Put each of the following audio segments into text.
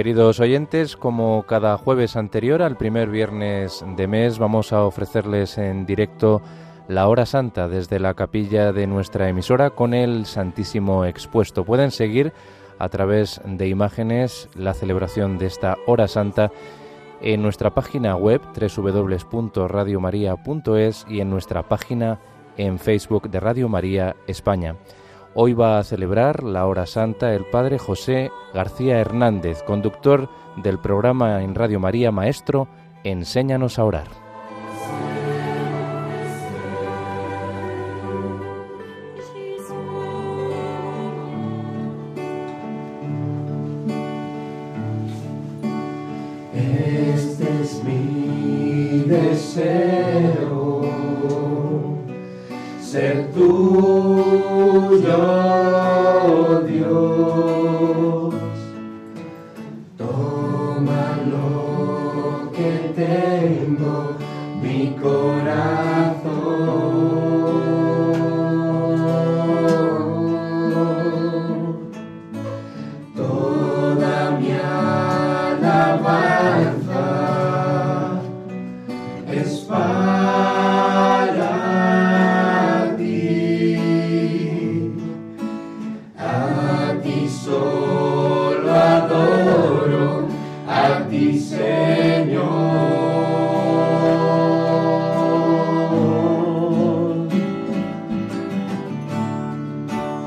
Queridos oyentes, como cada jueves anterior al primer viernes de mes, vamos a ofrecerles en directo la hora santa desde la capilla de nuestra emisora con el Santísimo expuesto. Pueden seguir a través de imágenes la celebración de esta hora santa en nuestra página web www.radiomaria.es y en nuestra página en Facebook de Radio María España. Hoy va a celebrar la hora santa el padre José García Hernández, conductor del programa en Radio María Maestro, Enséñanos a orar.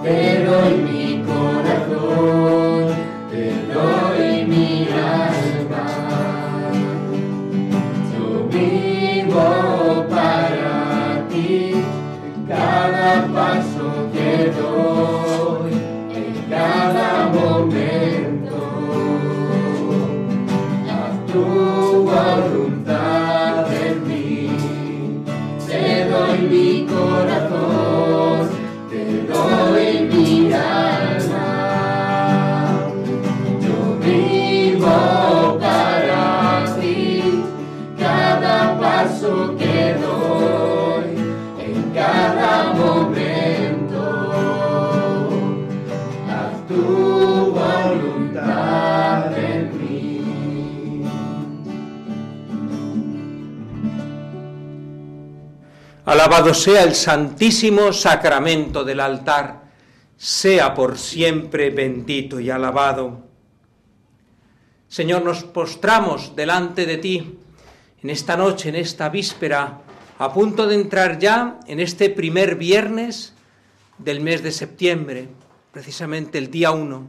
Te doy mi corazón, Alabado sea el santísimo sacramento del altar, sea por siempre bendito y alabado. Señor, nos postramos delante de ti en esta noche, en esta víspera, a punto de entrar ya en este primer viernes del mes de septiembre, precisamente el día 1.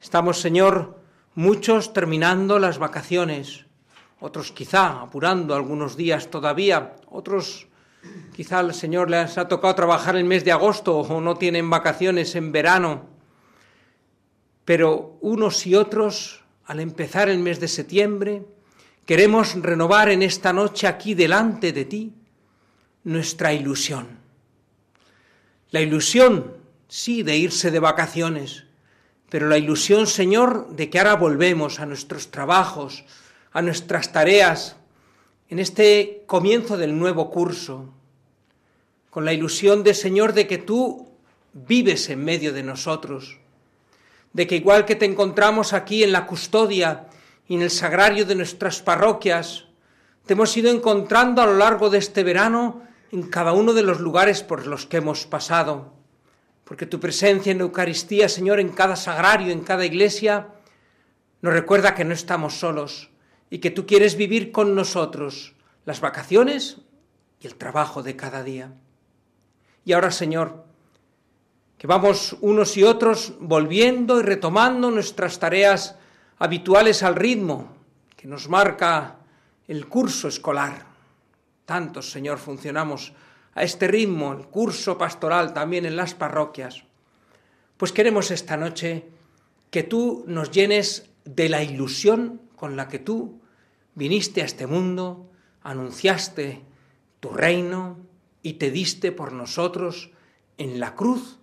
Estamos, Señor, muchos terminando las vacaciones, otros quizá apurando algunos días todavía, otros quizá al Señor les ha tocado trabajar el mes de agosto o no tienen vacaciones en verano, pero unos y otros, al empezar el mes de septiembre, queremos renovar en esta noche aquí delante de ti nuestra ilusión. La ilusión, sí, de irse de vacaciones, pero la ilusión, Señor, de que ahora volvemos a nuestros trabajos, a nuestras tareas, en este comienzo del nuevo curso, con la ilusión de, Señor, de que tú vives en medio de nosotros, de que igual que te encontramos aquí en la custodia y en el sagrario de nuestras parroquias, te hemos ido encontrando a lo largo de este verano en cada uno de los lugares por los que hemos pasado, porque tu presencia en Eucaristía, Señor, en cada sagrario, en cada iglesia, nos recuerda que no estamos solos y que tú quieres vivir con nosotros las vacaciones y el trabajo de cada día. Y ahora, Señor, que vamos unos y otros volviendo y retomando nuestras tareas habituales al ritmo que nos marca el curso escolar. Tantos, Señor, funcionamos a este ritmo, el curso pastoral también en las parroquias. Pues queremos esta noche que tú nos llenes de la ilusión con la que tú viniste a este mundo, anunciaste tu reino y te diste por nosotros en la cruz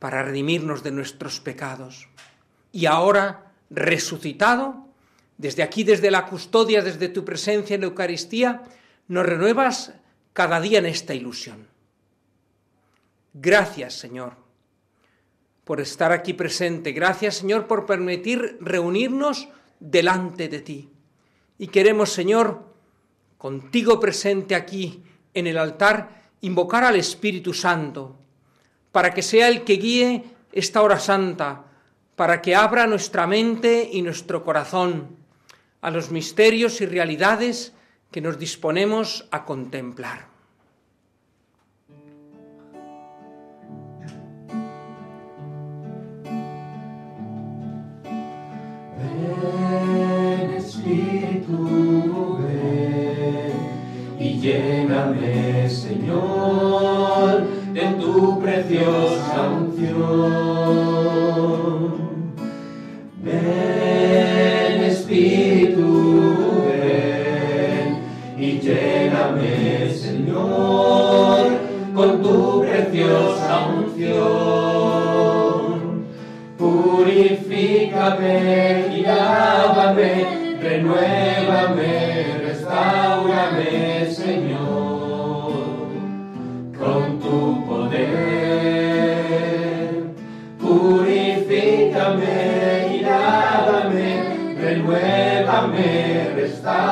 para redimirnos de nuestros pecados. Y ahora, resucitado, desde aquí, desde la custodia, desde tu presencia en la Eucaristía, nos renuevas cada día en esta ilusión. Gracias, Señor, por estar aquí presente. Gracias, Señor, por permitir reunirnos delante de ti. Y queremos, Señor, contigo presente aquí en el altar, invocar al Espíritu Santo, para que sea el que guíe esta hora santa, para que abra nuestra mente y nuestro corazón a los misterios y realidades que nos disponemos a contemplar. Lléname, Señor, de tu preciosa unción. Ven, Espíritu, ven y lléname, Señor, con tu preciosa unción. Purifícame y lávame renuévame, renuévame,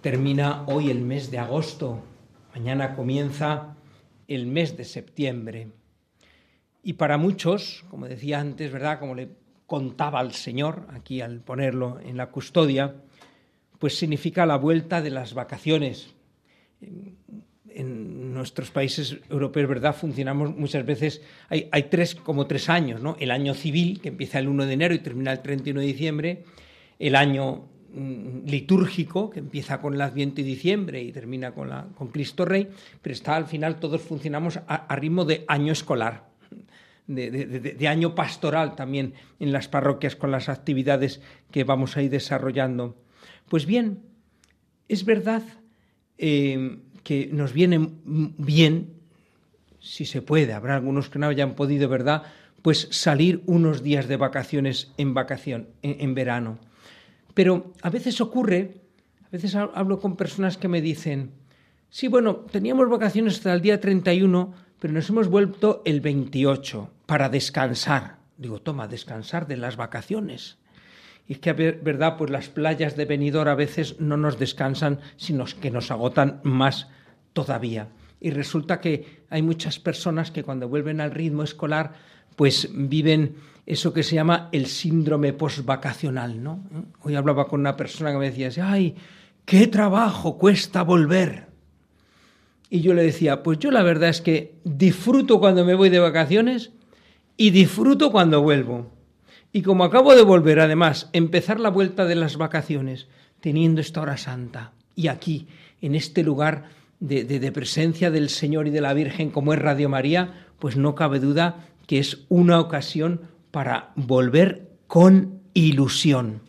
termina hoy el mes de agosto, mañana comienza el mes de septiembre. Y para muchos, como decía antes, ¿verdad? Como le contaba al Señor, aquí al ponerlo en la custodia, pues significa la vuelta de las vacaciones. En nuestros países europeos, ¿verdad? Funcionamos muchas veces, hay, tres, como tres años, ¿no? El año civil, que empieza el 1 de enero y termina el 31 de diciembre, el año litúrgico, que empieza con el Adviento y diciembre y termina con, la, con Cristo Rey, pero está al final todos funcionamos a, ritmo de año escolar, de, año pastoral también en las parroquias con las actividades que vamos a ir desarrollando. Pues bien, es verdad eh, que nos viene bien, si se puede, habrá algunos que no hayan podido, ¿verdad? Pues salir unos días de vacaciones en vacación, en verano pero a veces ocurre, a veces hablo con personas que me dicen, sí, bueno, teníamos vacaciones hasta el día 31, pero nos hemos vuelto el 28 para descansar. Digo, toma, descansar de las vacaciones. Y es que, verdad, pues las playas de Benidorm a veces no nos descansan, sino que nos agotan más todavía. Y resulta que hay muchas personas que cuando vuelven al ritmo escolar, pues viven eso que se llama el síndrome postvacacional, ¿no? Hoy hablaba con una persona que me decía, ay, qué trabajo cuesta volver. Y yo le decía, pues yo la verdad es que disfruto cuando me voy de vacaciones y disfruto cuando vuelvo. Y como acabo de volver, además, empezar la vuelta de las vacaciones, teniendo esta hora santa, y aquí, en este lugar de, de presencia del Señor y de la Virgen, como es Radio María, pues no cabe duda que es una ocasión para volver con ilusión.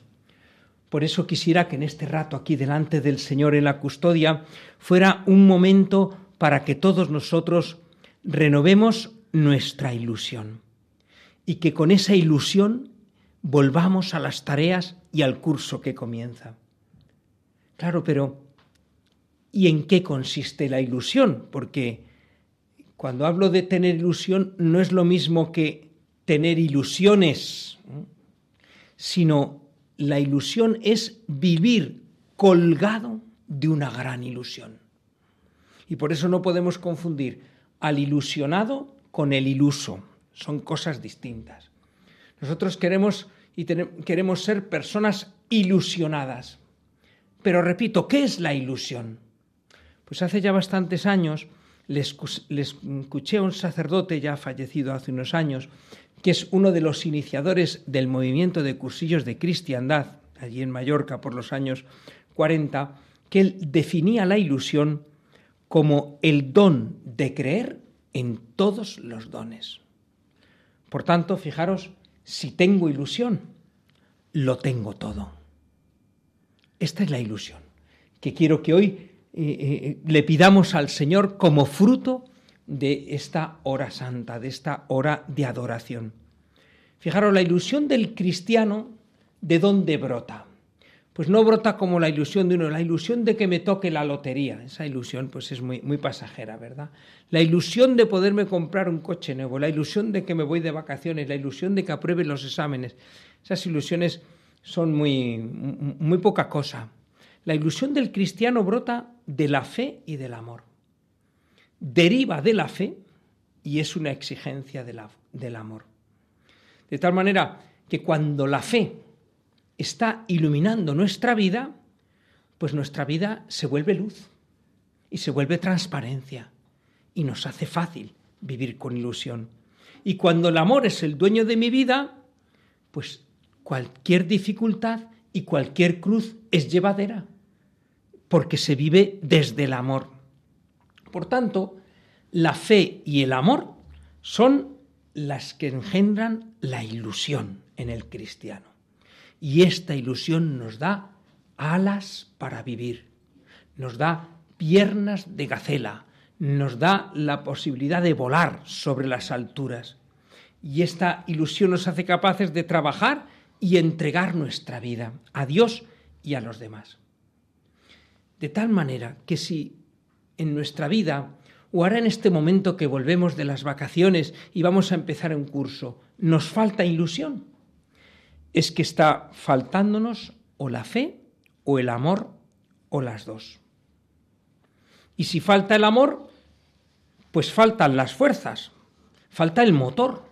Por eso quisiera que en este rato aquí delante del Señor en la custodia fuera un momento para que todos nosotros renovemos nuestra ilusión y que con esa ilusión volvamos a las tareas y al curso que comienza. Claro, pero ¿y en qué consiste la ilusión? Porque cuando hablo de tener ilusión, no es lo mismo que tener ilusiones, sino la ilusión es vivir colgado de una gran ilusión. Y por eso no podemos confundir al ilusionado con el iluso. Son cosas distintas. Nosotros queremos y queremos ser personas ilusionadas. Pero repito, ¿qué es la ilusión? Pues hace ya bastantes años les, escuché a un sacerdote ya fallecido hace unos años, que es uno de los iniciadores del movimiento de cursillos de cristiandad, allí en Mallorca por los años 40, que él definía la ilusión como el don de creer en todos los dones. Por tanto, fijaros, si tengo ilusión, lo tengo todo. Esta es la ilusión que quiero que hoy eh, le pidamos al Señor como fruto de esta hora santa, de esta hora de adoración. Fijaros, la ilusión del cristiano, ¿de dónde brota? Pues no brota como la ilusión de uno, la ilusión de que me toque la lotería. Esa ilusión pues es muy, muy pasajera, ¿verdad? La ilusión de poderme comprar un coche nuevo, la ilusión de que me voy de vacaciones, la ilusión de que apruebe los exámenes. Esas ilusiones son muy, muy poca cosa. La ilusión del cristiano brota de la fe y del amor. Deriva de la fe y es una exigencia del amor. De tal manera que cuando la fe está iluminando nuestra vida, pues nuestra vida se vuelve luz y se vuelve transparencia y nos hace fácil vivir con ilusión. Y cuando el amor es el dueño de mi vida, pues cualquier dificultad y cualquier cruz es llevadera porque se vive desde el amor. Por tanto, la fe y el amor son las que engendran la ilusión en el cristiano. Y esta ilusión nos da alas para vivir, nos da piernas de gacela, nos da la posibilidad de volar sobre las alturas. Y esta ilusión nos hace capaces de trabajar y entregar nuestra vida a Dios y a los demás. De tal manera que si en nuestra vida, o ahora en este momento que volvemos de las vacaciones y vamos a empezar un curso, nos falta ilusión, es que está faltándonos o la fe o el amor o las dos. Y si falta el amor, pues faltan las fuerzas, falta el motor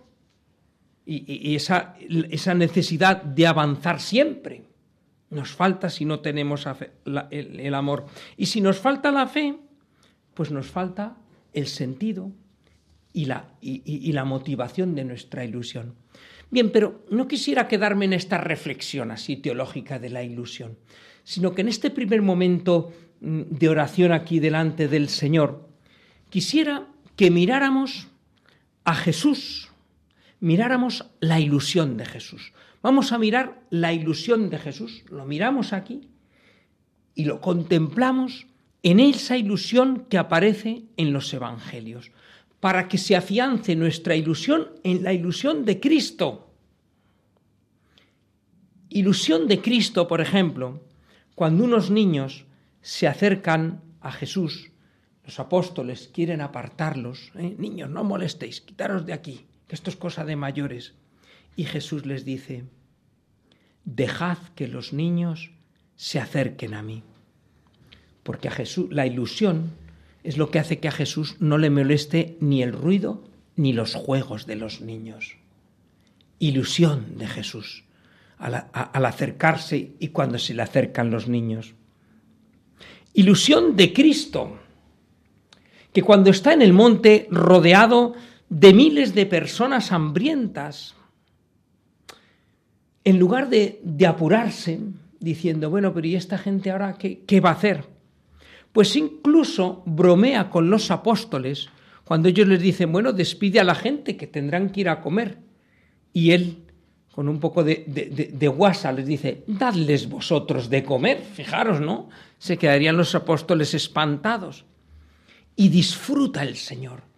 y, esa, esa necesidad de avanzar siempre. Nos falta si no tenemos el, amor. Y si nos falta la fe, pues nos falta el sentido y la, y la motivación de nuestra ilusión. Bien, pero no quisiera quedarme en esta reflexión así teológica de la ilusión, sino que en este primer momento mm, de oración aquí delante del Señor, quisiera que miráramos a Jesús, miráramos la ilusión de Jesús. Vamos a mirar la ilusión de Jesús, lo miramos aquí y lo contemplamos en esa ilusión que aparece en los Evangelios, para que se afiance nuestra ilusión en la ilusión de Cristo. Ilusión de Cristo, por ejemplo, cuando unos niños se acercan a Jesús, los apóstoles quieren apartarlos, ¿eh? niños, no molestéis, quitaros de aquí, esto es cosa de mayores. Y Jesús les dice, dejad que los niños se acerquen a mí. Porque a Jesús, la ilusión es lo que hace que a Jesús no le moleste ni el ruido ni los juegos de los niños. Ilusión de Jesús al, al acercarse y cuando se le acercan los niños. Ilusión de Cristo, que cuando está en el monte rodeado de miles de personas hambrientas, en lugar de, apurarse, diciendo, bueno, pero ¿y esta gente ahora qué, qué va a hacer? Pues incluso bromea con los apóstoles cuando ellos les dicen, bueno, despide a la gente que tendrán que ir a comer. Y él, con un poco de, de, guasa, les dice, dadles vosotros de comer. Fijaros, ¿no? Se quedarían los apóstoles espantados. Y disfruta el Señor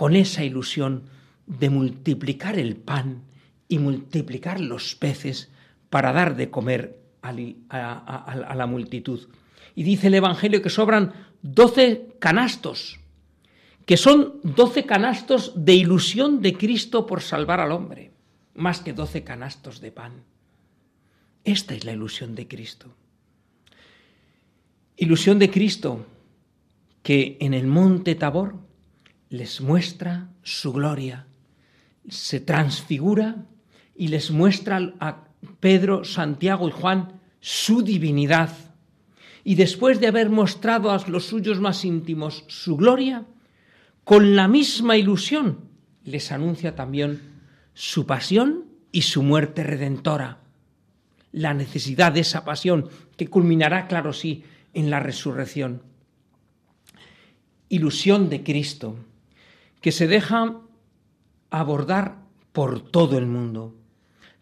con esa ilusión de multiplicar el pan y multiplicar los peces para dar de comer a, la multitud. Y dice el Evangelio que sobran doce canastos que son doce canastos de ilusión de Cristo por salvar al hombre, más que doce canastos de pan. Esta es la ilusión de Cristo. Ilusión de Cristo que en el monte Tabor les muestra su gloria, se transfigura y les muestra a Pedro, Santiago y Juan su divinidad. Y después de haber mostrado a los suyos más íntimos su gloria, con la misma ilusión les anuncia también su pasión y su muerte redentora. La necesidad de esa pasión que culminará, claro sí, en la resurrección. Ilusión de Cristo, que se deja abordar por todo el mundo.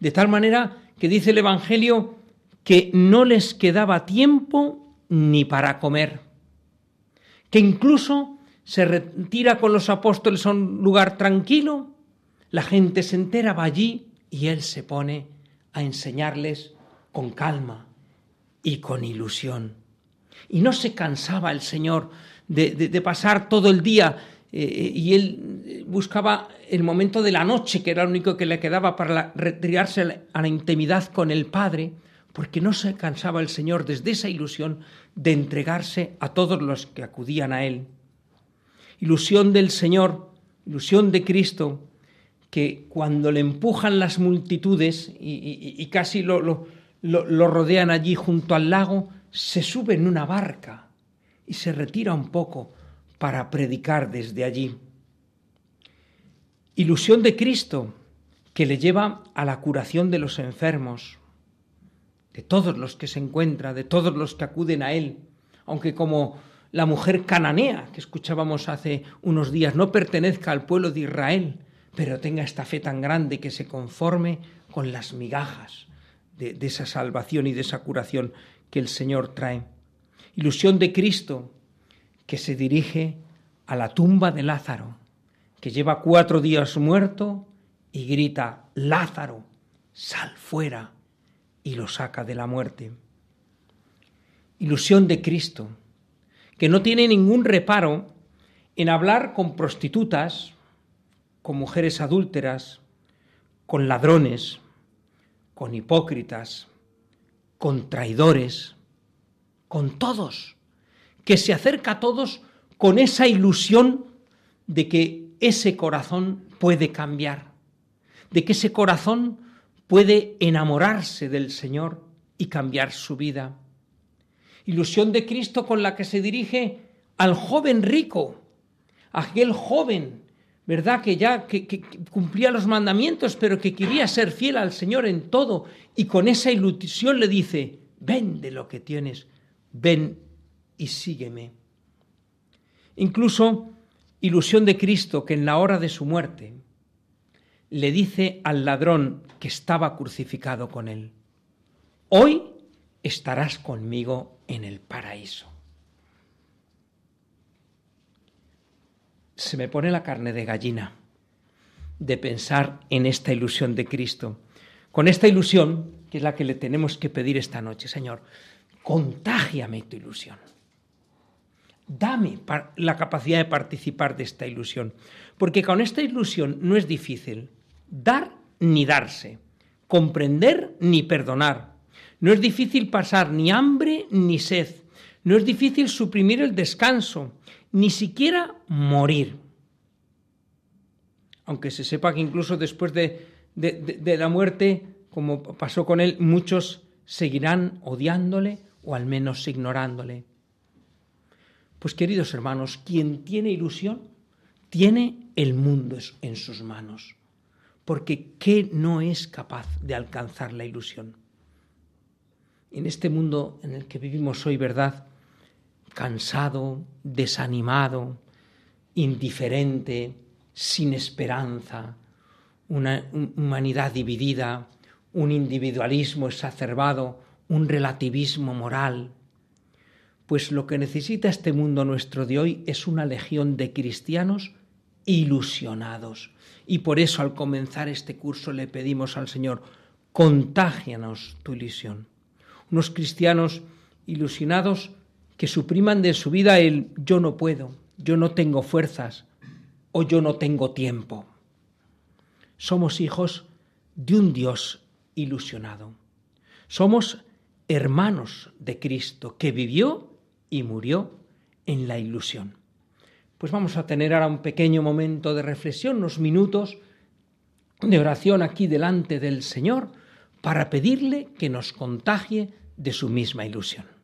De tal manera que dice el Evangelio que no les quedaba tiempo ni para comer, que incluso se retira con los apóstoles a un lugar tranquilo, la gente se entera, va allí y él se pone a enseñarles con calma y con ilusión. Y no se cansaba el Señor de, pasar todo el día eh, eh, y él buscaba el momento de la noche, que era lo único que le quedaba para retirarse a la intimidad con el Padre, porque no se cansaba el Señor desde esa ilusión de entregarse a todos los que acudían a Él. Ilusión del Señor, ilusión de Cristo, que cuando le empujan las multitudes y, casi lo, lo rodean allí junto al lago, se sube en una barca y se retira un poco para predicar desde allí. Ilusión de Cristo que le lleva a la curación de los enfermos, de todos los que se encuentra, de todos los que acuden a Él, aunque como la mujer cananea que escuchábamos hace unos días no pertenezca al pueblo de Israel, pero tenga esta fe tan grande que se conforme con las migajas de, de esa salvación y de esa curación que el Señor trae. Ilusión de Cristo que se dirige a la tumba de Lázaro, que lleva cuatro días muerto y grita, Lázaro, sal fuera y lo saca de la muerte. Ilusión de Cristo, que no tiene ningún reparo en hablar con prostitutas, con mujeres adúlteras, con ladrones, con hipócritas, con traidores, con todos, que se acerca a todos con esa ilusión de que ese corazón puede cambiar, de que ese corazón puede enamorarse del Señor y cambiar su vida. Ilusión de Cristo con la que se dirige al joven rico, aquel joven, ¿verdad? Que ya que, cumplía los mandamientos, pero que quería ser fiel al Señor en todo, y con esa ilusión le dice, vende lo que tienes, ven y sígueme. Incluso ilusión de Cristo que en la hora de su muerte le dice al ladrón que estaba crucificado con él, hoy estarás conmigo en el paraíso. Se me pone la carne de gallina de pensar en esta ilusión de Cristo. Con esta ilusión, que es la que le tenemos que pedir esta noche, Señor, contágiame tu ilusión. Dame la capacidad de participar de esta ilusión, porque con esta ilusión no es difícil dar ni darse, comprender ni perdonar. No es difícil pasar ni hambre ni sed, no es difícil suprimir el descanso, ni siquiera morir. Aunque se sepa que incluso después de, de, la muerte, como pasó con él, muchos seguirán odiándole o al menos ignorándole. Pues queridos hermanos, quien tiene ilusión, tiene el mundo en sus manos porque ¿qué no es capaz de alcanzar la ilusión? En este mundo en el que vivimos hoy, ¿verdad? Cansado, desanimado, indiferente, sin esperanza, una humanidad dividida, un individualismo exacerbado, un relativismo moral. Pues lo que necesita este mundo nuestro de hoy es una legión de cristianos ilusionados, y por eso al comenzar este curso le pedimos al Señor, contágianos tu ilusión. Unos cristianos ilusionados que supriman de su vida el yo no puedo, yo no tengo fuerzas o yo no tengo tiempo. Somos hijos de un Dios ilusionado. Somos hermanos de Cristo que vivió y murió en la ilusión. Pues vamos a tener ahora un pequeño momento de reflexión, unos minutos de oración aquí delante del Señor para pedirle que nos contagie de su misma ilusión.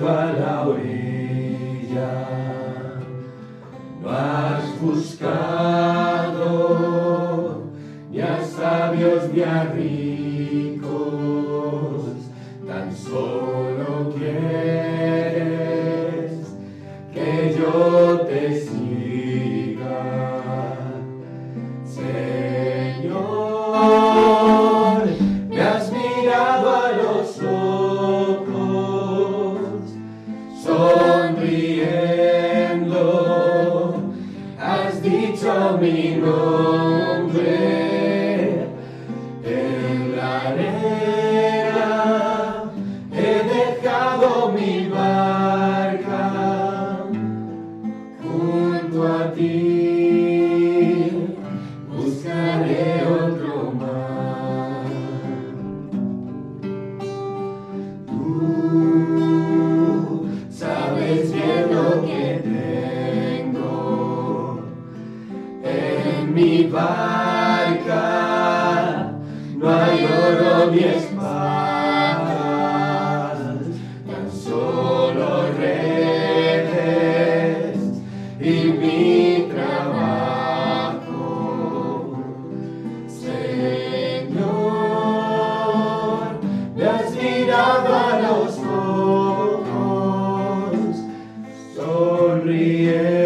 Mi sonríe.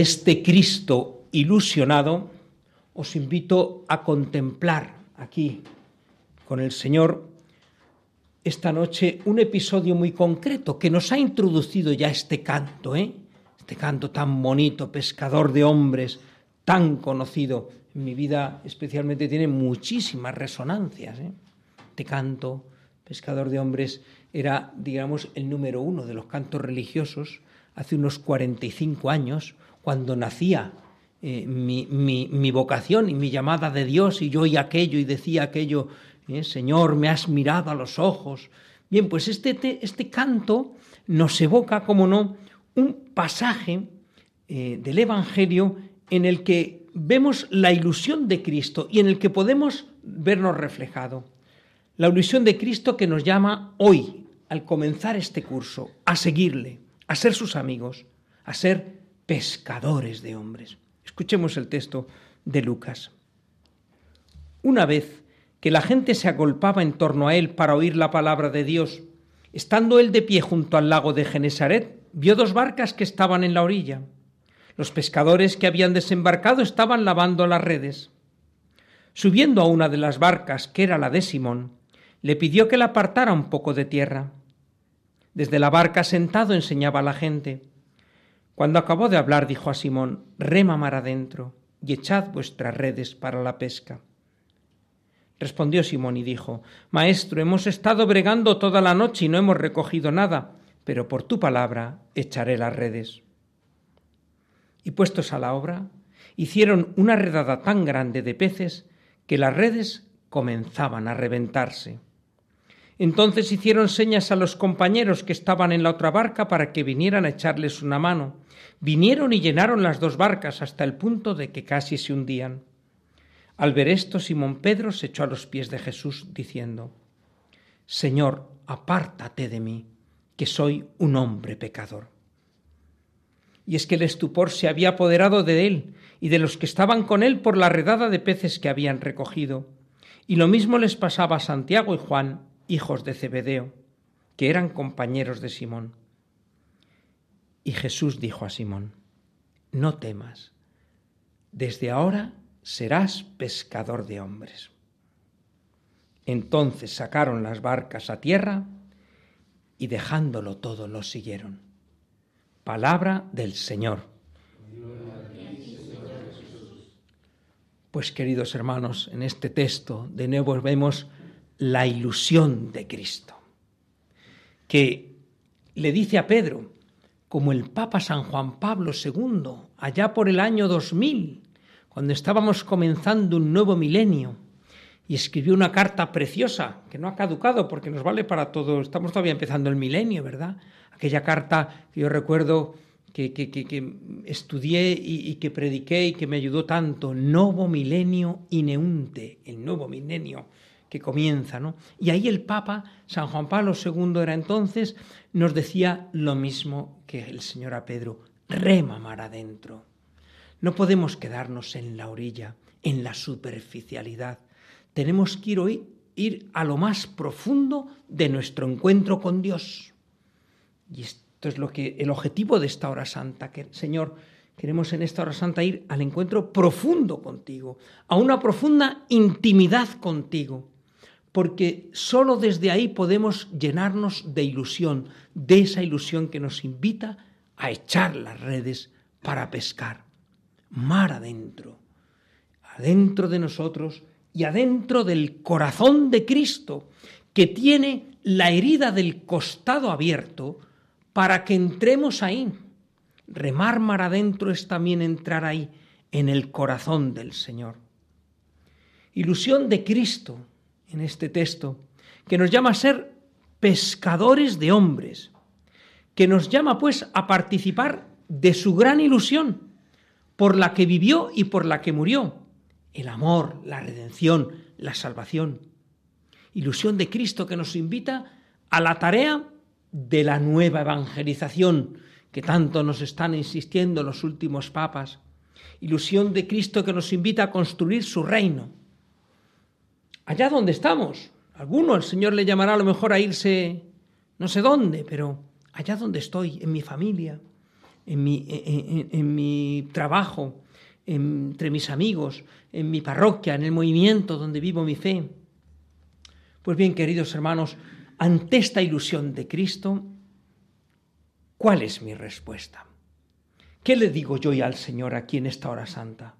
Este Cristo ilusionado os invito a contemplar aquí con el Señor esta noche un episodio muy concreto que nos ha introducido ya este canto, ¿eh? este canto tan bonito, pescador de hombres, tan conocido. En mi vida especialmente tiene muchísimas resonancias. ¿eh? Este canto, pescador de hombres, era, digamos, el número uno de los cantos religiosos hace unos 45 años, cuando nacía eh, mi, mi, mi, vocación y mi llamada de Dios, y yo oía aquello y decía aquello, eh, Señor, me has mirado a los ojos. Bien, pues este, te, este canto nos evoca, como no, un pasaje eh, del Evangelio en el que vemos la ilusión de Cristo y en el que podemos vernos reflejado. La ilusión de Cristo que nos llama hoy, al comenzar este curso, a seguirle, a ser sus amigos, a ser pescadores de hombres. Escuchemos el texto de Lucas. Una vez que la gente se agolpaba en torno a él para oír la palabra de Dios, estando él de pie junto al lago de Genesaret, vio dos barcas que estaban en la orilla. Los pescadores que habían desembarcado estaban lavando las redes. Subiendo a una de las barcas, que era la de Simón, le pidió que la apartara un poco de tierra. Desde la barca sentado enseñaba a la gente. Cuando acabó de hablar, dijo a Simón, rema mar adentro y echad vuestras redes para la pesca. Respondió Simón y dijo, Maestro, hemos estado bregando toda la noche y no hemos recogido nada, pero por tu palabra echaré las redes. Y puestos a la obra, hicieron una redada tan grande de peces que las redes comenzaban a reventarse. Entonces hicieron señas a los compañeros que estaban en la otra barca para que vinieran a echarles una mano. Vinieron y llenaron las dos barcas hasta el punto de que casi se hundían. Al ver esto, Simón Pedro se echó a los pies de Jesús, diciendo, Señor, apártate de mí, que soy un hombre pecador. Y es que el estupor se había apoderado de él y de los que estaban con él por la redada de peces que habían recogido. Y lo mismo les pasaba a Santiago y Juan, hijos de Zebedeo, que eran compañeros de Simón. Y Jesús dijo a Simón, No temas, desde ahora serás pescador de hombres. Entonces sacaron las barcas a tierra y dejándolo todo los siguieron. Palabra del Señor. Pues queridos hermanos, en este texto de nuevo vemos la ilusión de Cristo, que le dice a Pedro, como el Papa San Juan Pablo II, allá por el año 2000, cuando estábamos comenzando un nuevo milenio, y escribió una carta preciosa, que no ha caducado porque nos vale para todo, estamos todavía empezando el milenio, ¿verdad? Aquella carta que yo recuerdo que, que, que, estudié y, y, que prediqué y que me ayudó tanto, Novo Milenio Ineunte, el nuevo milenio que comienza, ¿no? Y ahí el Papa, San Juan Pablo II era entonces, nos decía lo mismo que el Señor a Pedro, rema mar adentro. No podemos quedarnos en la orilla, en la superficialidad. Tenemos que ir hoy ir a lo más profundo de nuestro encuentro con Dios. Y esto es lo que el objetivo de esta hora santa, que Señor, queremos en esta hora santa ir al encuentro profundo contigo, a una profunda intimidad contigo, porque sólo desde ahí podemos llenarnos de ilusión, de esa ilusión que nos invita a echar las redes para pescar. Mar adentro, adentro de nosotros y adentro del corazón de Cristo, que tiene la herida del costado abierto para que entremos ahí. Remar mar adentro es también entrar ahí, en el corazón del Señor. Ilusión de Cristo en este texto, que nos llama a ser pescadores de hombres, que nos llama pues a participar de su gran ilusión, por la que vivió y por la que murió, el amor, la redención, la salvación. Ilusión de Cristo que nos invita a la tarea de la nueva evangelización que tanto nos están insistiendo los últimos papas. Ilusión de Cristo que nos invita a construir su reino. Allá donde estamos. Alguno el Señor le llamará a lo mejor a irse no sé dónde, pero allá donde estoy, en mi familia, en mi, en, mi trabajo, entre mis amigos, en mi parroquia, en el movimiento donde vivo mi fe. Pues bien, queridos hermanos, ante esta ilusión de Cristo, ¿cuál es mi respuesta? ¿Qué le digo yo y al Señor aquí en esta hora santa,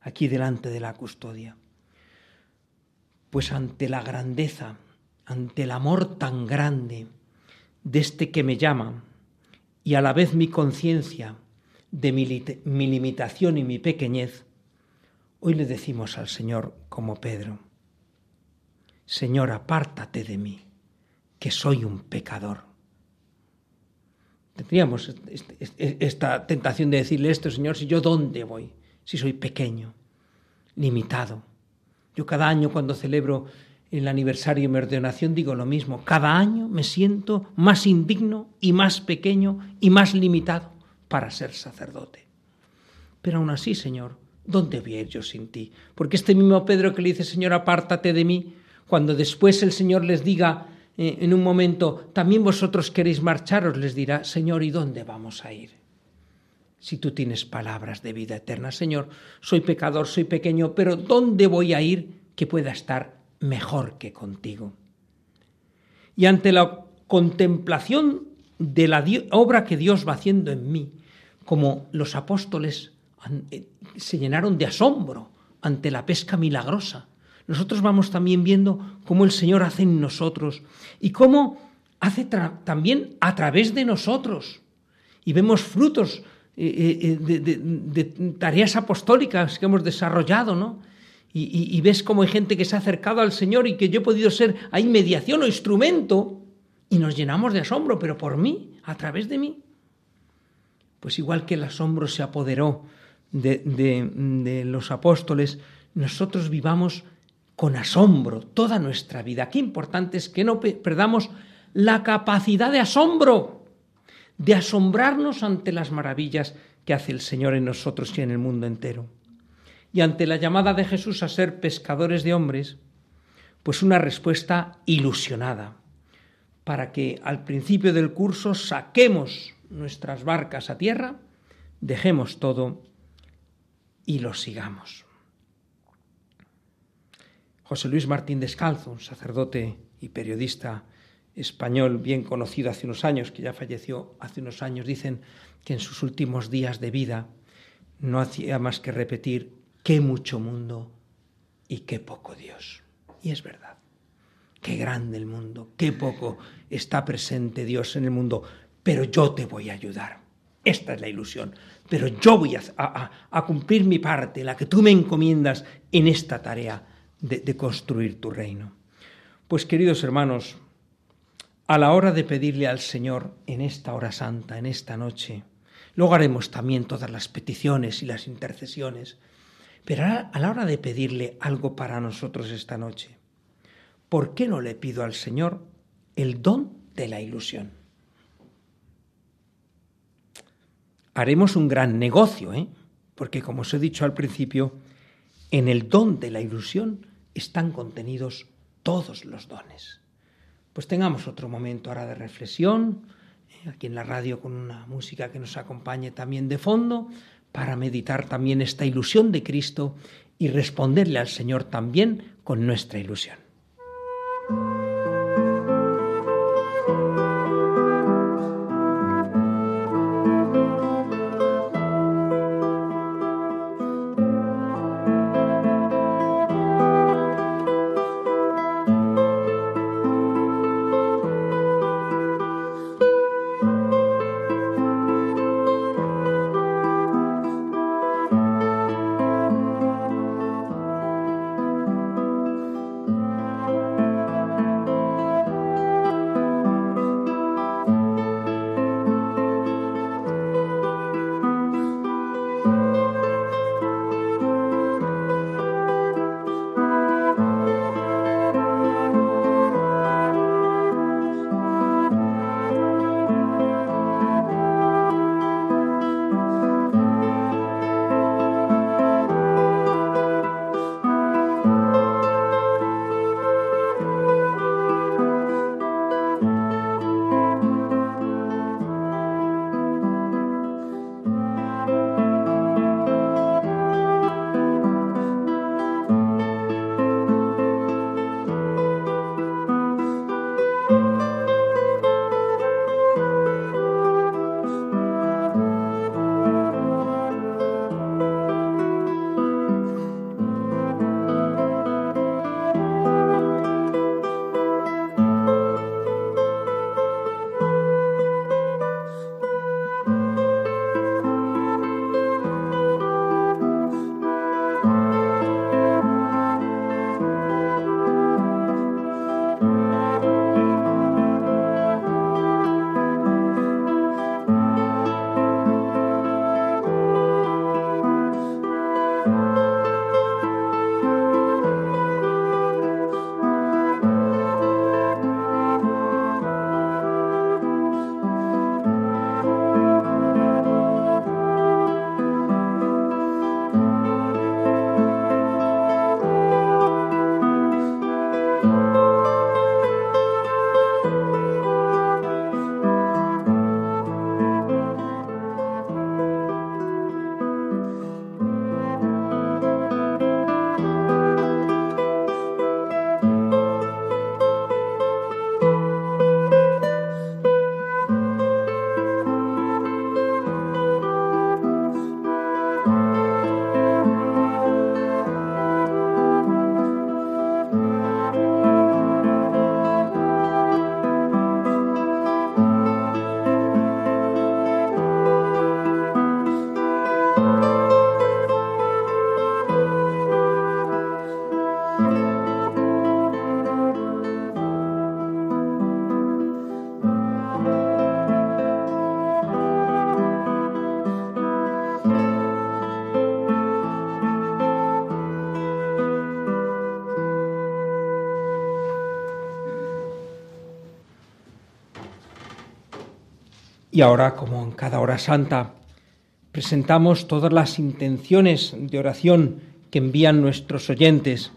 aquí delante de la custodia? Pues ante la grandeza, ante el amor tan grande de este que me llama, y a la vez mi conciencia de mi, limitación y mi pequeñez, hoy le decimos al Señor como Pedro, Señor, apártate de mí, que soy un pecador. Tendríamos esta tentación de decirle esto, Señor, si yo dónde voy, si soy pequeño, limitado. Yo cada año cuando celebro el aniversario de mi ordenación digo lo mismo. Cada año me siento más indigno y más pequeño y más limitado para ser sacerdote. Pero aún así, Señor, ¿dónde voy a ir yo sin ti? Porque este mismo Pedro que le dice, Señor, apártate de mí, cuando después el Señor les diga eh, en un momento, también vosotros queréis marcharos, les dirá, Señor, ¿y dónde vamos a ir? Si tú tienes palabras de vida eterna, Señor, soy pecador, soy pequeño, pero ¿dónde voy a ir que pueda estar mejor que contigo. Y ante la contemplación de la obra que Dios va haciendo en mí, como los apóstoles eh, se llenaron de asombro ante la pesca milagrosa, nosotros vamos también viendo cómo el Señor hace en nosotros y cómo hace también a través de nosotros. Y vemos frutos eh, eh, de, de, tareas apostólicas que hemos desarrollado, ¿no? y, ves cómo hay gente que se ha acercado al Señor y que yo he podido ser ahí mediación o instrumento y nos llenamos de asombro, pero por mí, a través de mí. Pues igual que el asombro se apoderó de, de los apóstoles, nosotros vivamos con asombro toda nuestra vida. Qué importante es que no perdamos la capacidad de asombro, de asombrarnos ante las maravillas que hace el Señor en nosotros y en el mundo entero y ante la llamada de Jesús a ser pescadores de hombres, pues una respuesta ilusionada, para que al principio del curso saquemos nuestras barcas a tierra, dejemos todo y los sigamos. José Luis Martín Descalzo, un sacerdote y periodista español bien conocido hace unos años, que ya falleció hace unos años, dicen que en sus últimos días de vida no hacía más que repetir qué mucho mundo y qué poco Dios. Y es verdad, qué grande el mundo, qué poco está presente Dios en el mundo, pero yo te voy a ayudar. Esta es la ilusión, pero yo voy a, cumplir mi parte, la que tú me encomiendas en esta tarea de, construir tu reino. Pues queridos hermanos, a la hora de pedirle al Señor en esta hora santa, en esta noche, luego haremos también todas las peticiones y las intercesiones, pero a la hora de pedirle algo para nosotros esta noche, ¿por qué no le pido al Señor el don de la ilusión? Haremos un gran negocio, ¿eh? porque como os he dicho al principio, en el don de la ilusión están contenidos todos los dones. Pues tengamos otro momento ahora de reflexión, ¿eh? aquí en la radio con una música que nos acompañe también de fondo, para meditar también esta ilusión de Cristo y responderle al Señor también con nuestra ilusión. Y ahora, como en cada hora santa, presentamos todas las intenciones de oración que envían nuestros oyentes,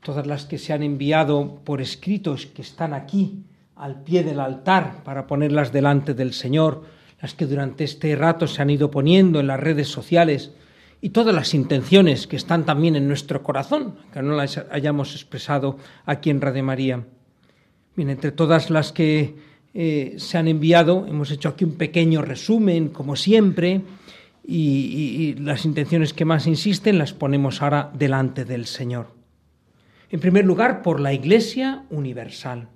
todas las que se han enviado por escritos que están aquí al pie del altar para ponerlas delante del Señor, las que durante este rato se han ido poniendo en las redes sociales y todas las intenciones que están también en nuestro corazón, que no las hayamos expresado aquí en Radio María. Bien, entre todas las que eh, se han enviado. Hemos hecho aquí un pequeño resumen, como siempre, y, las intenciones que más insisten las ponemos ahora delante del Señor. En primer lugar, por la Iglesia universal,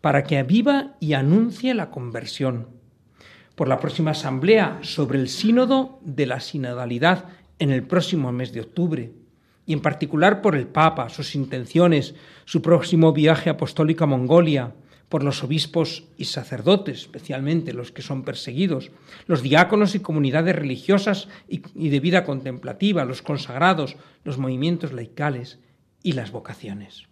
para que aviva y anuncie la conversión. Por la próxima asamblea sobre el sínodo de la sinodalidad en el próximo mes de octubre. Y en particular por el Papa, sus intenciones, su próximo viaje apostólico a Mongolia, por los obispos y sacerdotes, especialmente los que son perseguidos, los diáconos y comunidades religiosas y, de vida contemplativa, los consagrados, los movimientos laicales y las vocaciones.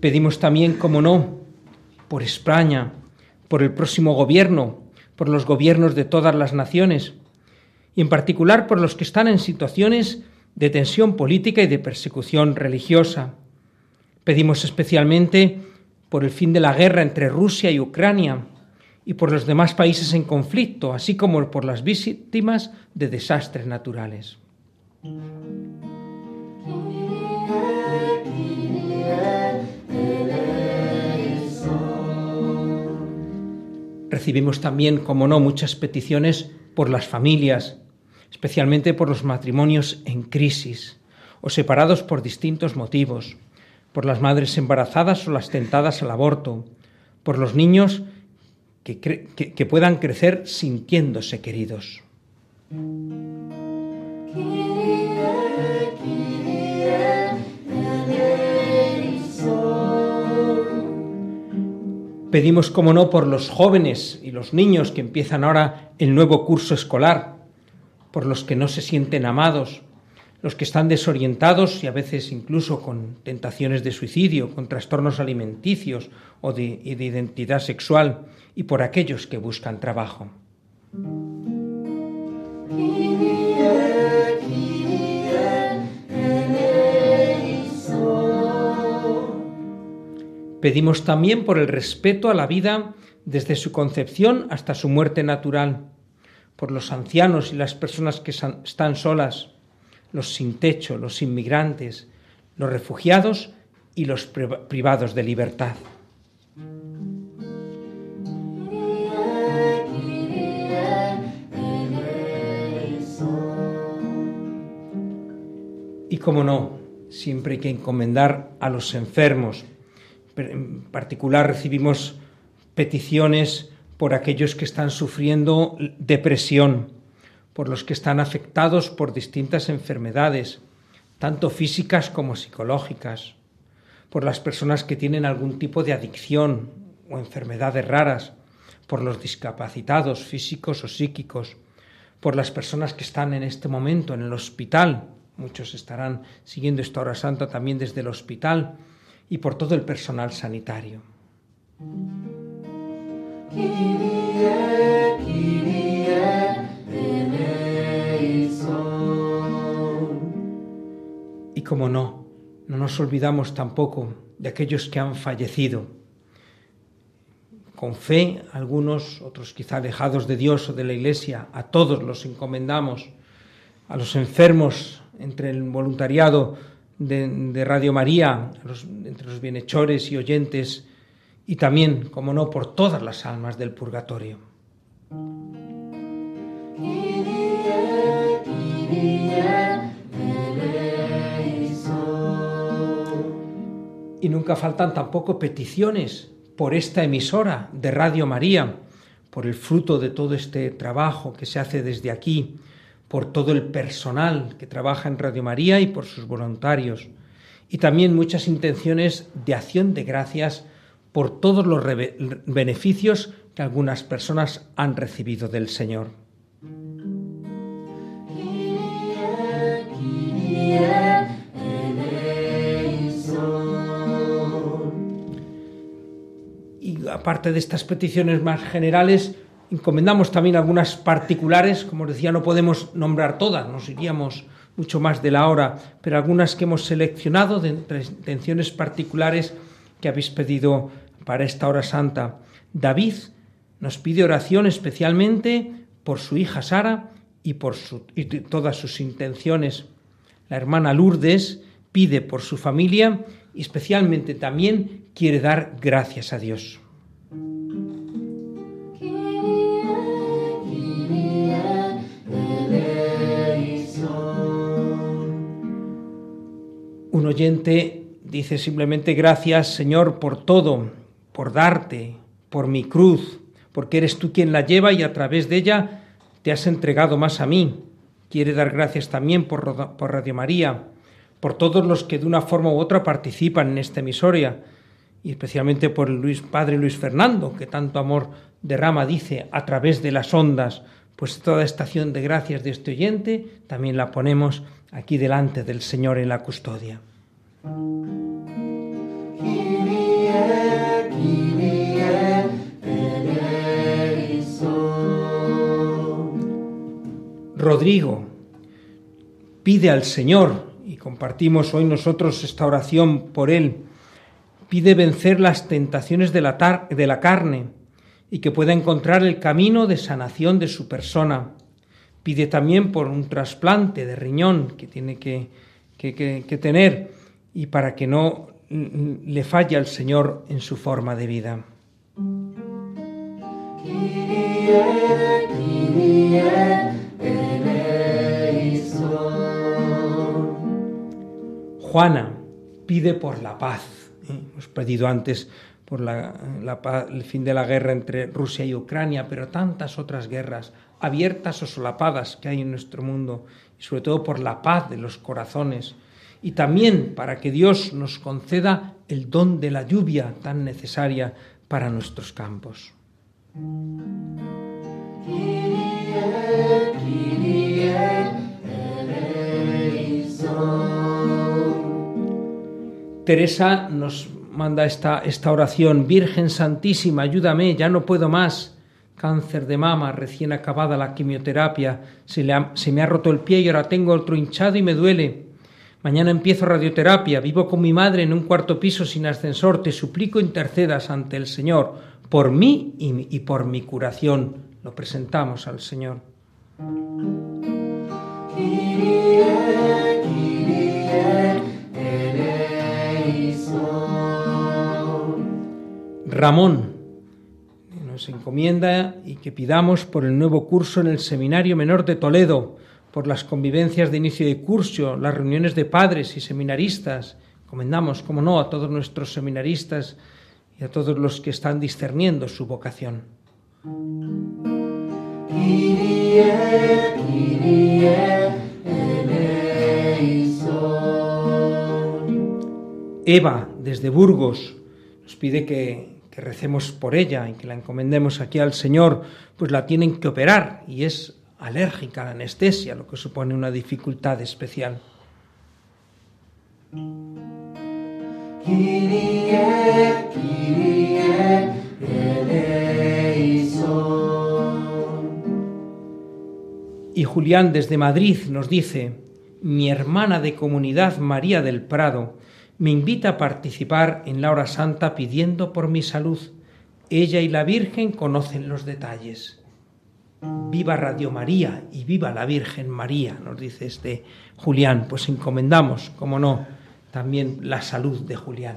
Pedimos también, como no, por España, por el próximo gobierno, por los gobiernos de todas las naciones, y en particular por los que están en situaciones de tensión política y de persecución religiosa. Pedimos especialmente por el fin de la guerra entre Rusia y Ucrania y por los demás países en conflicto, así como por las víctimas de desastres naturales. Recibimos también, como no, muchas peticiones por las familias, especialmente por los matrimonios en crisis o separados por distintos motivos, por las madres embarazadas o las tentadas al aborto, por los niños que, que puedan crecer sintiéndose queridos. Pedimos, como no, por los jóvenes y los niños que empiezan ahora el nuevo curso escolar, por los que no se sienten amados, los que están desorientados y a veces incluso con tentaciones de suicidio, con trastornos alimenticios o de, de identidad sexual, y por aquellos que buscan trabajo. Pedimos también por el respeto a la vida desde su concepción hasta su muerte natural, por los ancianos y las personas que están solas, los sin techo, los inmigrantes, los refugiados y los privados de libertad. Y como no, siempre hay que encomendar a los enfermos, en particular recibimos peticiones por aquellos que están sufriendo depresión, por los que están afectados por distintas enfermedades, tanto físicas como psicológicas, por las personas que tienen algún tipo de adicción o enfermedades raras, por los discapacitados físicos o psíquicos, por las personas que están en este momento en el hospital, muchos estarán siguiendo esta hora santa también desde el hospital, y por todo el personal sanitario. Y como no, no nos olvidamos tampoco de aquellos que han fallecido. Con fe, algunos, otros quizá alejados de Dios o de la Iglesia, a todos los encomendamos, a los enfermos entre el voluntariado de, Radio María, entre los bienhechores y oyentes, y también, como no, por todas las almas del purgatorio. Y nunca faltan tampoco peticiones por esta emisora de Radio María, por el fruto de todo este trabajo que se hace desde aquí, por todo el personal que trabaja en Radio María y por sus voluntarios, y también muchas intenciones de acción de gracias por todos los beneficios que algunas personas han recibido del Señor. Y aparte de estas peticiones más generales, encomendamos también algunas particulares, como decía, no podemos nombrar todas, nos iríamos mucho más de la hora, pero algunas que hemos seleccionado de intenciones particulares que habéis pedido para esta hora santa. David nos pide oración especialmente por su hija Sara y por todas sus intenciones. La hermana Lourdes pide por su familia y especialmente también quiere dar gracias a Dios. Un oyente dice simplemente gracias Señor por todo, por darte, por mi cruz, porque eres tú quien la lleva y a través de ella te has entregado más a mí. Quiere dar gracias también por, por Radio María, por todos los que de una forma u otra participan en esta emisoria, y especialmente por el Luis, Padre Luis Fernando, que tanto amor derrama, dice, a través de las ondas, pues toda esta acción de gracias de este oyente también la ponemos aquí delante del Señor en la custodia. Rodrigo pide al Señor, y compartimos hoy nosotros esta oración por él, pide vencer las tentaciones de la, de la carne y que pueda encontrar el camino de sanación de su persona. Pide también por un trasplante de riñón que tiene que, que tener y para que no le falle al Señor en su forma de vida. Juana pide por la paz. ¿eh? Hemos pedido antes por la, el fin de la guerra entre Rusia y Ucrania, pero tantas otras guerras abiertas o solapadas que hay en nuestro mundo, y sobre todo por la paz de los corazones, y también para que Dios nos conceda el don de la lluvia tan necesaria para nuestros campos. Teresa nos manda esta, esta oración, Virgen Santísima, ayúdame, ya no puedo más. Cáncer de mama, recién acabada la quimioterapia, se, me ha roto el pie y ahora tengo otro hinchado y me duele. Mañana empiezo radioterapia, vivo con mi madre en un cuarto piso sin ascensor, te suplico intercedas ante el Señor por mí y por mi curación. Lo presentamos al Señor. Ramón nos encomienda y que pidamos por el nuevo curso en el Seminario Menor de Toledo, por las convivencias de inicio de curso, las reuniones de padres y seminaristas. Encomendamos, como no, a todos nuestros seminaristas y a todos los que están discerniendo su vocación. Eva, desde Burgos, nos pide que que recemos por ella y que la encomendemos aquí al Señor, pues la tienen que operar y es alérgica a la anestesia, lo que supone una dificultad especial. Y Julián desde Madrid nos dice, mi hermana de comunidad María del Prado, me invita a participar en la hora santa pidiendo por mi salud. Ella y la Virgen conocen los detalles. Viva Radio María y viva la Virgen María, nos dice este Julián. Pues encomendamos, como no, también la salud de Julián.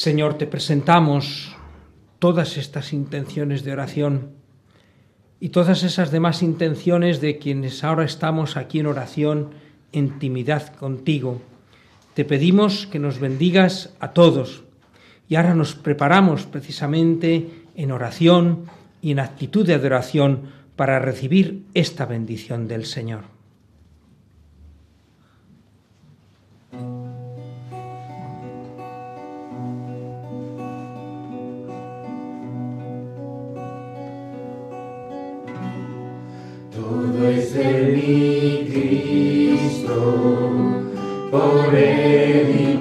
Señor, te presentamos todas estas intenciones de oración y todas esas demás intenciones de quienes ahora estamos aquí en oración, intimidad contigo. Te pedimos que nos bendigas a todos y ahora nos preparamos precisamente en oración y en actitud de adoración para recibir esta bendición del Señor. Es mi Cristo, por Él y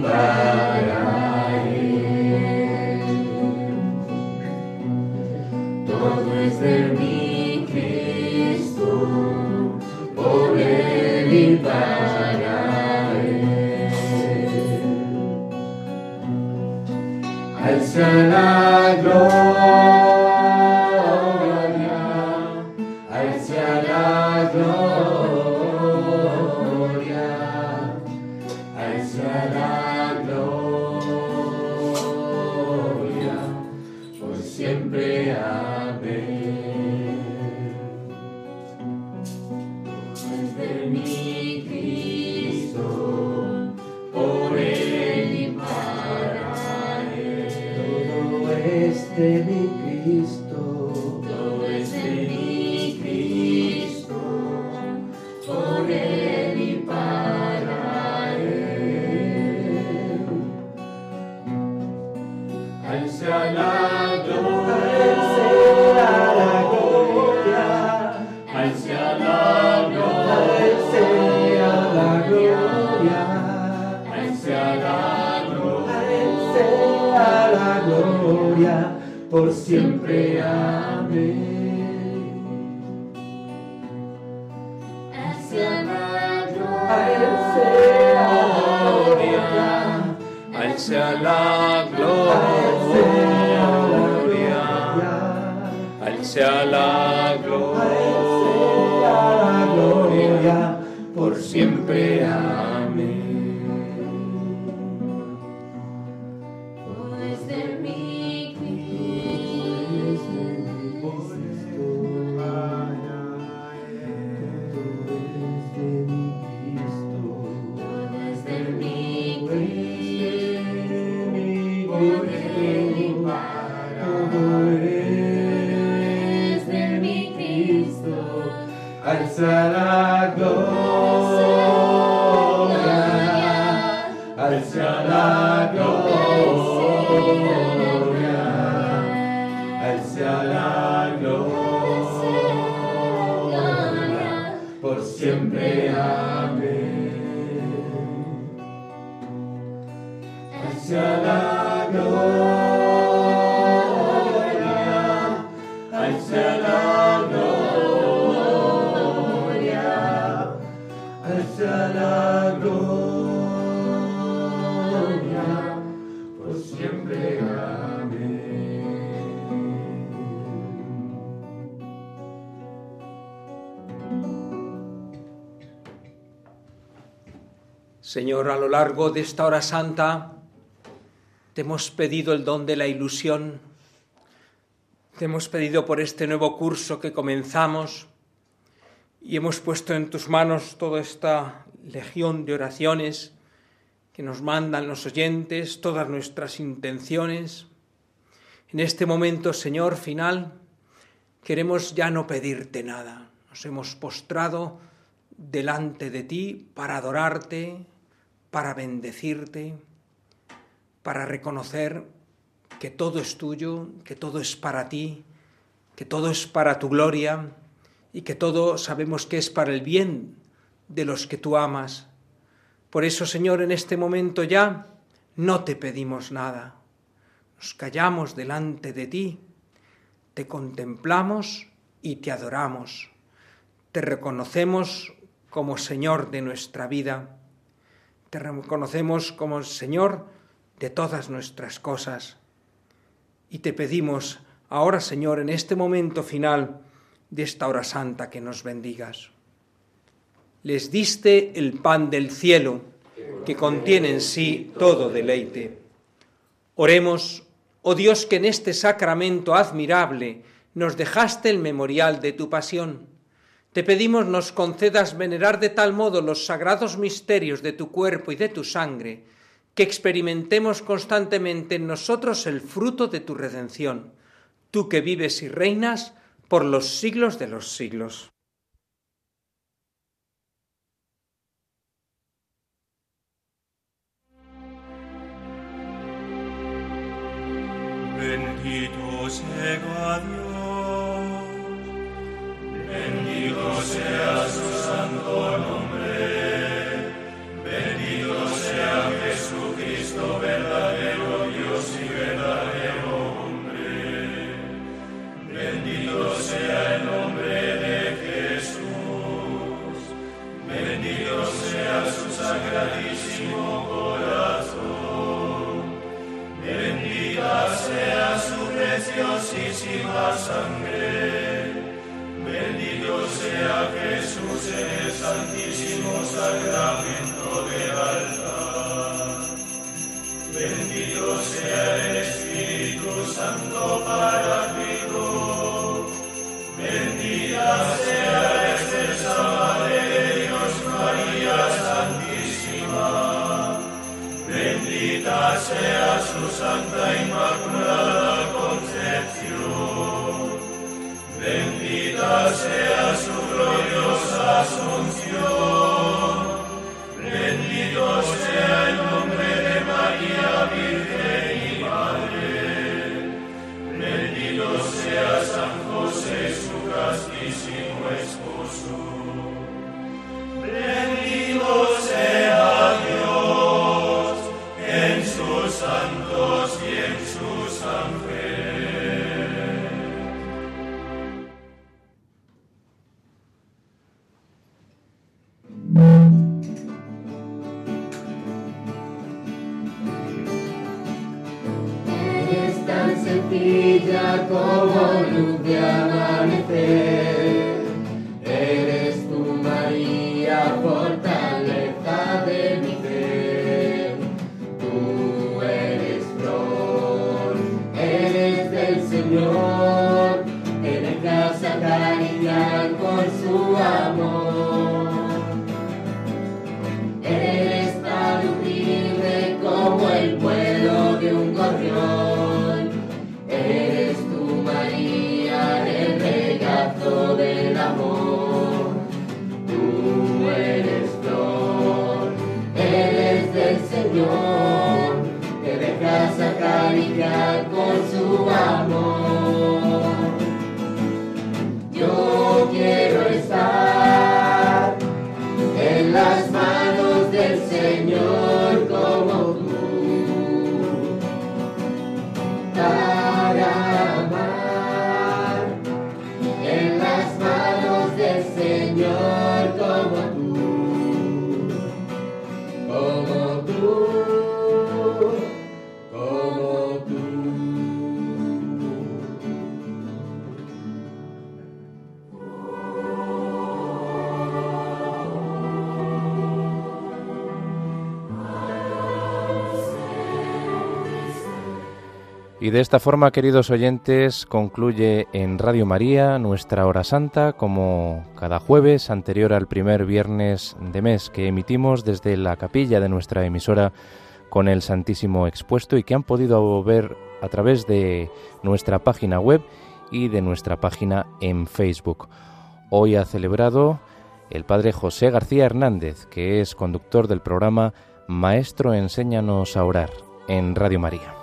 hacia la gloria, por siempre. Señor, a lo largo de esta hora santa, te hemos pedido el don de la ilusión, te hemos pedido por este nuevo curso que comenzamos y hemos puesto en tus manos toda esta legión de oraciones que nos mandan los oyentes, todas nuestras intenciones. En este momento, Señor, final, queremos ya no pedirte nada. Nos hemos postrado delante de ti para adorarte, para bendecirte, para reconocer que todo es tuyo, que todo es para ti, que todo es para tu gloria y que todo sabemos que es para el bien de los que tú amas. Por eso, Señor, en este momento ya no te pedimos nada. Nos callamos delante de ti, te contemplamos y te adoramos. Te reconocemos como Señor de nuestra vida. Te reconocemos como Señor de todas nuestras cosas. Y te pedimos ahora, Señor, en este momento final de esta hora santa, que nos bendigas. Les diste el pan del cielo, que contiene en sí todo deleite. Oremos, oh Dios, que en este sacramento admirable nos dejaste el memorial de tu pasión. Te pedimos nos concedas venerar de tal modo los sagrados misterios de tu cuerpo y de tu sangre, que experimentemos constantemente en nosotros el fruto de tu redención, tú que vives y reinas por los siglos de los siglos. Bendito sea Joseph. Y de esta forma, queridos oyentes, concluye en Radio María nuestra hora santa, como cada jueves anterior al primer viernes de mes que emitimos desde la capilla de nuestra emisora con el Santísimo expuesto y que han podido ver a través de nuestra página web y de nuestra página en Facebook. Hoy ha celebrado el padre José García Hernández, que es conductor del programa Maestro Enséñanos a Orar en Radio María.